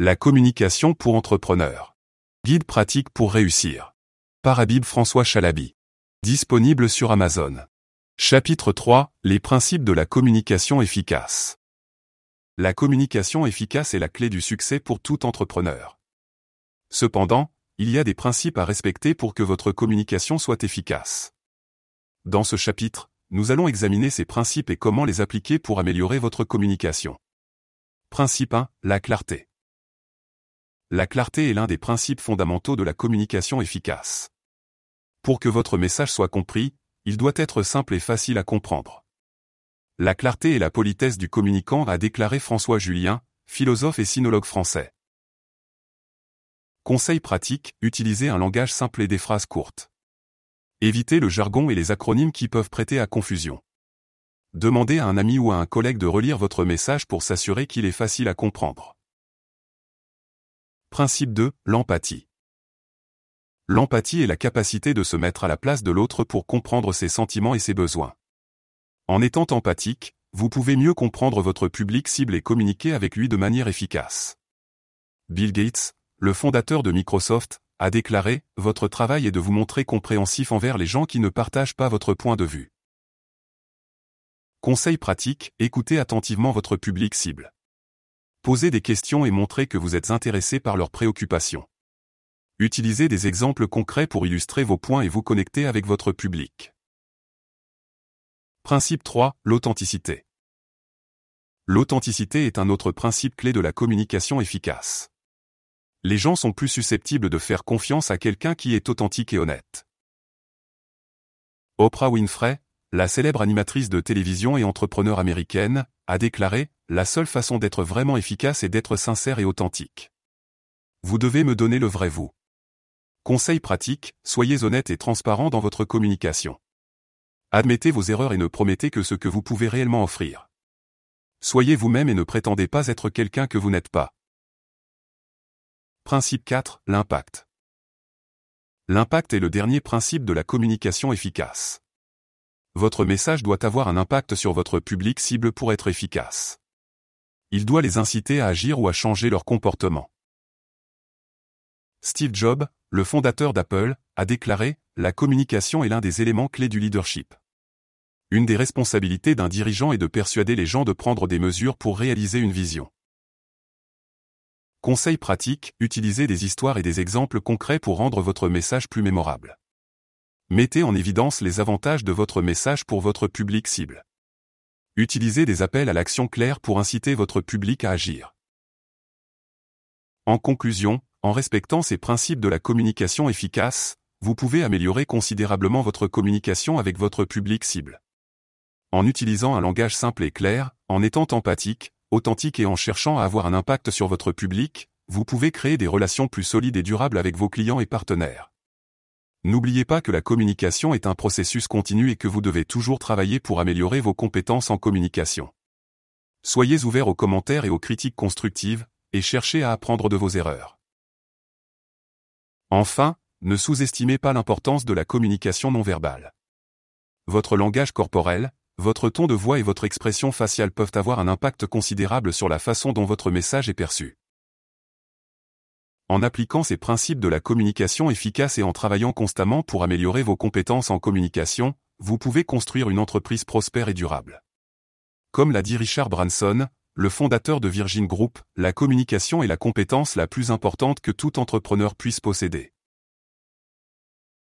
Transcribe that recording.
La communication pour entrepreneurs. Guide pratique pour réussir. Par Habib François Chalabi. Disponible sur Amazon. Chapitre 3. Les principes de la communication efficace. La communication efficace est la clé du succès pour tout entrepreneur. Cependant, il y a des principes à respecter pour que votre communication soit efficace. Dans ce chapitre, nous allons examiner ces principes et comment les appliquer pour améliorer votre communication. Principe 1. La clarté. La clarté est l'un des principes fondamentaux de la communication efficace. Pour que votre message soit compris, il doit être simple et facile à comprendre. La clarté et la politesse du communicant a déclaré François Julien, philosophe et sinologue français. Conseil pratique, utilisez un langage simple et des phrases courtes. Évitez le jargon et les acronymes qui peuvent prêter à confusion. Demandez à un ami ou à un collègue de relire votre message pour s'assurer qu'il est facile à comprendre. Principe 2. L'empathie. L'empathie est la capacité de se mettre à la place de l'autre pour comprendre ses sentiments et ses besoins. En étant empathique, vous pouvez mieux comprendre votre public cible et communiquer avec lui de manière efficace. Bill Gates, le fondateur de Microsoft, a déclaré, Votre travail est de vous montrer compréhensif envers les gens qui ne partagent pas votre point de vue. Conseil pratique, écoutez attentivement votre public cible. Posez des questions et montrez que vous êtes intéressé par leurs préoccupations. Utilisez des exemples concrets pour illustrer vos points et vous connecter avec votre public. Principe 3. L'authenticité. L'authenticité est un autre principe clé de la communication efficace. Les gens sont plus susceptibles de faire confiance à quelqu'un qui est authentique et honnête. Oprah Winfrey, la célèbre animatrice de télévision et entrepreneur américaine, a déclaré La seule façon d'être vraiment efficace est d'être sincère et authentique. Vous devez me donner le vrai vous. Conseil pratique, soyez honnête et transparent dans votre communication. Admettez vos erreurs et ne promettez que ce que vous pouvez réellement offrir. Soyez vous-même et ne prétendez pas être quelqu'un que vous n'êtes pas. Principe 4. L'impact. L'impact est le dernier principe de la communication efficace. Votre message doit avoir un impact sur votre public cible pour être efficace. Il doit les inciter à agir ou à changer leur comportement. Steve Jobs, le fondateur d'Apple, a déclaré La communication est l'un des éléments clés du leadership. Une des responsabilités d'un dirigeant est de persuader les gens de prendre des mesures pour réaliser une vision. Conseil pratique, utilisez des histoires et des exemples concrets pour rendre votre message plus mémorable. Mettez en évidence les avantages de votre message pour votre public cible. Utilisez des appels à l'action clairs pour inciter votre public à agir. En conclusion, en respectant ces principes de la communication efficace, vous pouvez améliorer considérablement votre communication avec votre public cible. En utilisant un langage simple et clair, en étant empathique, authentique et en cherchant à avoir un impact sur votre public, vous pouvez créer des relations plus solides et durables avec vos clients et partenaires. N'oubliez pas que la communication est un processus continu et que vous devez toujours travailler pour améliorer vos compétences en communication. Soyez ouverts aux commentaires et aux critiques constructives, et cherchez à apprendre de vos erreurs. Enfin, ne sous-estimez pas l'importance de la communication non verbale. Votre langage corporel, votre ton de voix et votre expression faciale peuvent avoir un impact considérable sur la façon dont votre message est perçu. En appliquant ces principes de la communication efficace et en travaillant constamment pour améliorer vos compétences en communication, vous pouvez construire une entreprise prospère et durable. Comme l'a dit Richard Branson, le fondateur de Virgin Group, la communication est la compétence la plus importante que tout entrepreneur puisse posséder.